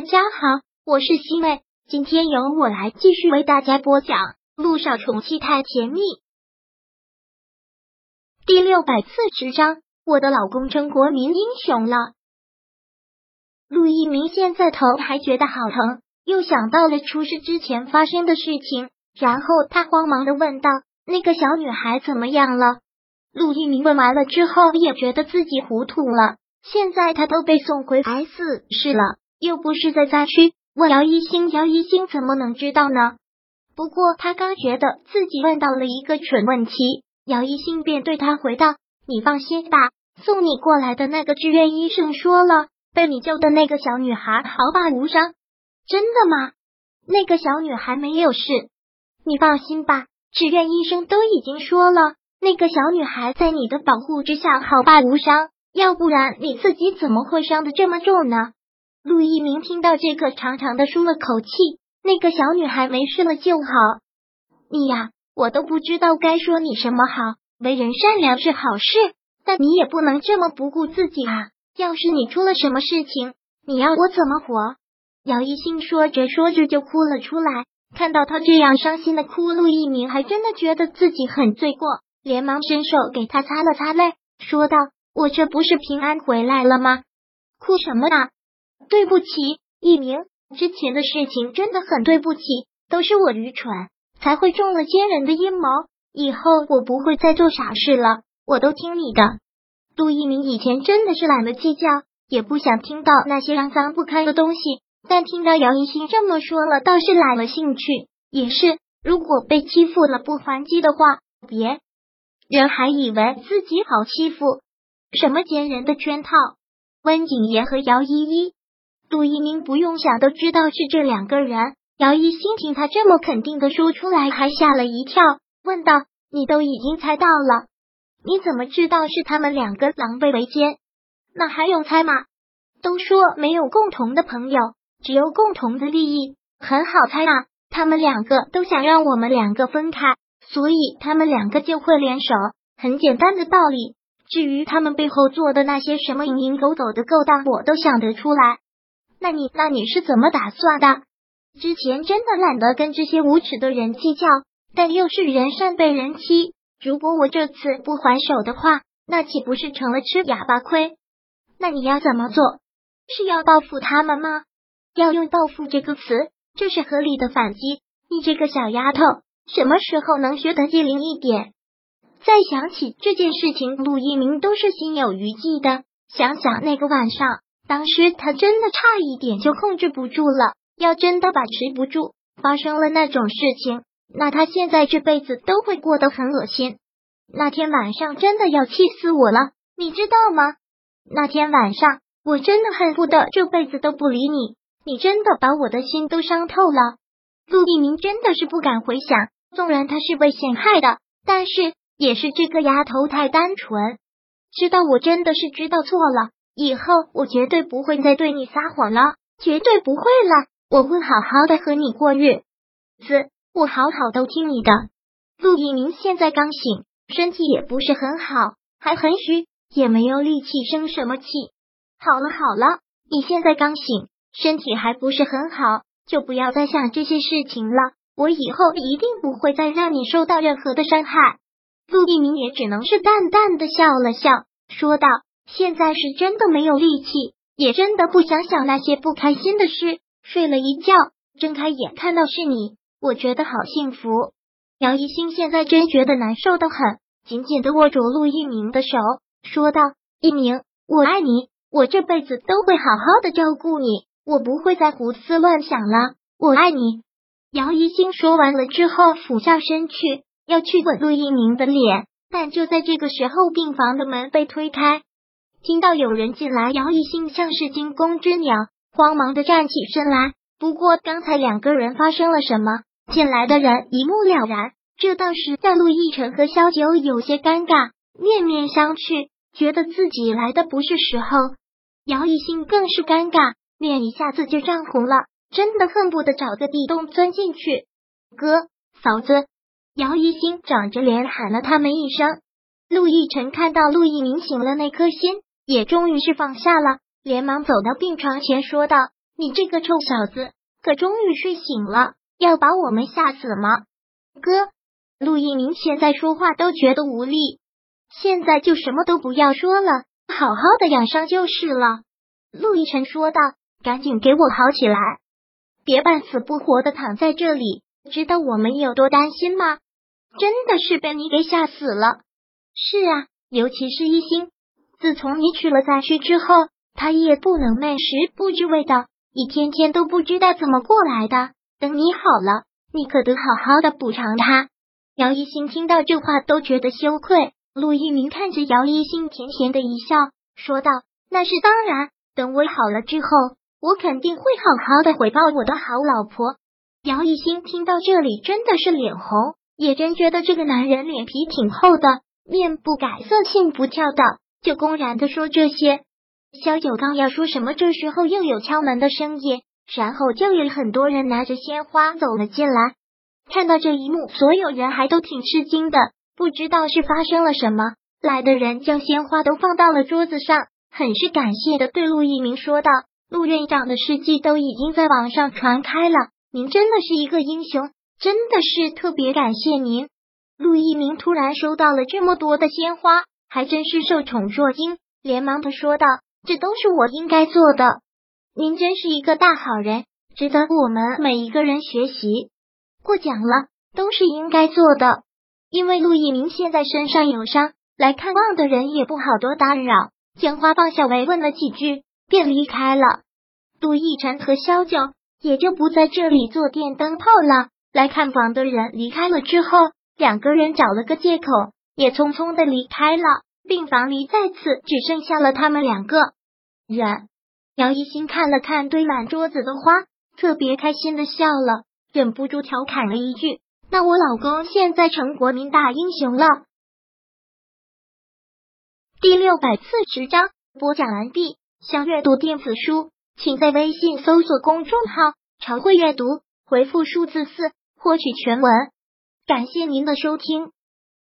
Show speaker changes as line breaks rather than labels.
大家好，我是西妹，今天由我来继续为大家播讲《路上宠妻太甜蜜》第六百四十章。我的老公成国民英雄了。陆一鸣现在头还觉得好疼，又想到了出事之前发生的事情，然后他慌忙的问道：“那个小女孩怎么样了？”陆一鸣问完了之后，也觉得自己糊涂了。现在他都被送回 S 市了。又不是在灾区，问姚一星，姚一星怎么能知道呢？不过他刚觉得自己问到了一个蠢问题，姚一星便对他回道：“你放心吧，送你过来的那个志愿医生说了，被你救的那个小女孩毫发无伤。真的吗？那个小女孩没有事，你放心吧，志愿医生都已经说了，那个小女孩在你的保护之下毫发无伤，要不然你自己怎么会伤的这么重呢？”陆一鸣听到这个，长长的舒了口气。那个小女孩没事了就好。你呀，我都不知道该说你什么好。为人善良是好事，但你也不能这么不顾自己啊！要是你出了什么事情，你要我怎么活？姚一兴说着说着就哭了出来。看到他这样伤心的哭，陆一鸣还真的觉得自己很罪过，连忙伸手给他擦了擦泪，说道：“我这不是平安回来了吗？哭什么呢？”对不起，一鸣，之前的事情真的很对不起，都是我愚蠢，才会中了奸人的阴谋。以后我不会再做傻事了，我都听你的。杜一鸣以前真的是懒得计较，也不想听到那些肮脏不堪的东西，但听到姚一新这么说了，倒是来了兴趣。也是，如果被欺负了不还击的话，别人还以为自己好欺负。什么奸人的圈套？温景言和姚依依。杜一鸣不用想都知道是这两个人。姚一新听他这么肯定的说出来，还吓了一跳，问道：“你都已经猜到了？你怎么知道是他们两个狼狈为奸？那还用猜吗？都说没有共同的朋友，只有共同的利益，很好猜啊。他们两个都想让我们两个分开，所以他们两个就会联手。很简单的道理。至于他们背后做的那些什么蝇营狗苟的勾当，我都想得出来。”那你那你是怎么打算的？之前真的懒得跟这些无耻的人计较，但又是人善被人欺。如果我这次不还手的话，那岂不是成了吃哑巴亏？那你要怎么做？是要报复他们吗？要用报复这个词，这是合理的反击。你这个小丫头，什么时候能学得机灵一点？再想起这件事情，陆一鸣都是心有余悸的。想想那个晚上。当时他真的差一点就控制不住了，要真的把持不住，发生了那种事情，那他现在这辈子都会过得很恶心。那天晚上真的要气死我了，你知道吗？那天晚上我真的恨不得这辈子都不理你，你真的把我的心都伤透了。陆一鸣真的是不敢回想，纵然他是被陷害的，但是也是这个丫头太单纯，知道我真的是知道错了。以后我绝对不会再对你撒谎了，绝对不会了。我会好好的和你过日子，我好好都听你的。陆一鸣现在刚醒，身体也不是很好，还很虚，也没有力气生什么气。好了好了，你现在刚醒，身体还不是很好，就不要再想这些事情了。我以后一定不会再让你受到任何的伤害。陆一鸣也只能是淡淡的笑了笑，说道。现在是真的没有力气，也真的不想想那些不开心的事。睡了一觉，睁开眼看到是你，我觉得好幸福。姚一星现在真觉得难受的很，紧紧的握住陆一鸣的手，说道：“一鸣，我爱你，我这辈子都会好好的照顾你，我不会再胡思乱想了，我爱你。”姚一星说完了之后，俯下身去要去吻陆一鸣的脸，但就在这个时候，病房的门被推开。听到有人进来，姚一兴像是惊弓之鸟，慌忙的站起身来。不过刚才两个人发生了什么，进来的人一目了然，这倒是让陆亦辰和萧九有些尴尬，面面相觑，觉得自己来的不是时候。姚一兴更是尴尬，脸一下子就涨红了，真的恨不得找个地洞钻进去。哥，嫂子，姚一兴长着脸喊了他们一声。陆亦辰看到陆一鸣醒了那颗心。也终于是放下了，连忙走到病床前，说道：“你这个臭小子，可终于睡醒了，要把我们吓死吗？哥，陆一鸣现在说话都觉得无力，现在就什么都不要说了，好好的养伤就是了。陆亦辰说道：“赶紧给我好起来，别半死不活的躺在这里，知道我们有多担心吗？真的是被你给吓死了。是啊，尤其是一心，自从你娶了载婿之后，他也不能寐食不知味的。”一天天都不知道怎么过来的。等你好了，你可得好好的补偿他。姚一新听到这话都觉得羞愧。陆一鸣看着姚一新，甜甜的一笑，说道：“那是当然，等我好了之后，我肯定会好好的回报我的好老婆。”姚一新听到这里，真的是脸红，也真觉得这个男人脸皮挺厚的，面不改色心不跳的，就公然的说这些。萧九刚要说什么，这时候又有敲门的声音，然后就有很多人拿着鲜花走了进来。看到这一幕，所有人还都挺吃惊的，不知道是发生了什么。来的人将鲜花都放到了桌子上，很是感谢的对陆一鸣说道：“陆院长的事迹都已经在网上传开了，您真的是一个英雄，真的是特别感谢您。”陆一鸣突然收到了这么多的鲜花，还真是受宠若惊，连忙的说道。这都是我应该做的，您真是一个大好人，值得我们每一个人学习。过奖了，都是应该做的。因为陆一鸣现在身上有伤，来看望的人也不好多打扰，将花放下，慰问了几句，便离开了。陆逸晨和萧九也就不在这里做电灯泡了。来看房的人离开了之后，两个人找了个借口，也匆匆的离开了。病房里再次只剩下了他们两个人。姚一新看了看堆满桌子的花，特别开心的笑了，忍不住调侃了一句：“那我老公现在成国民大英雄了。”第六百四十章播讲完毕。想阅读电子书，请在微信搜索公众号“常会阅读”，回复数字四获取全文。感谢您的收听。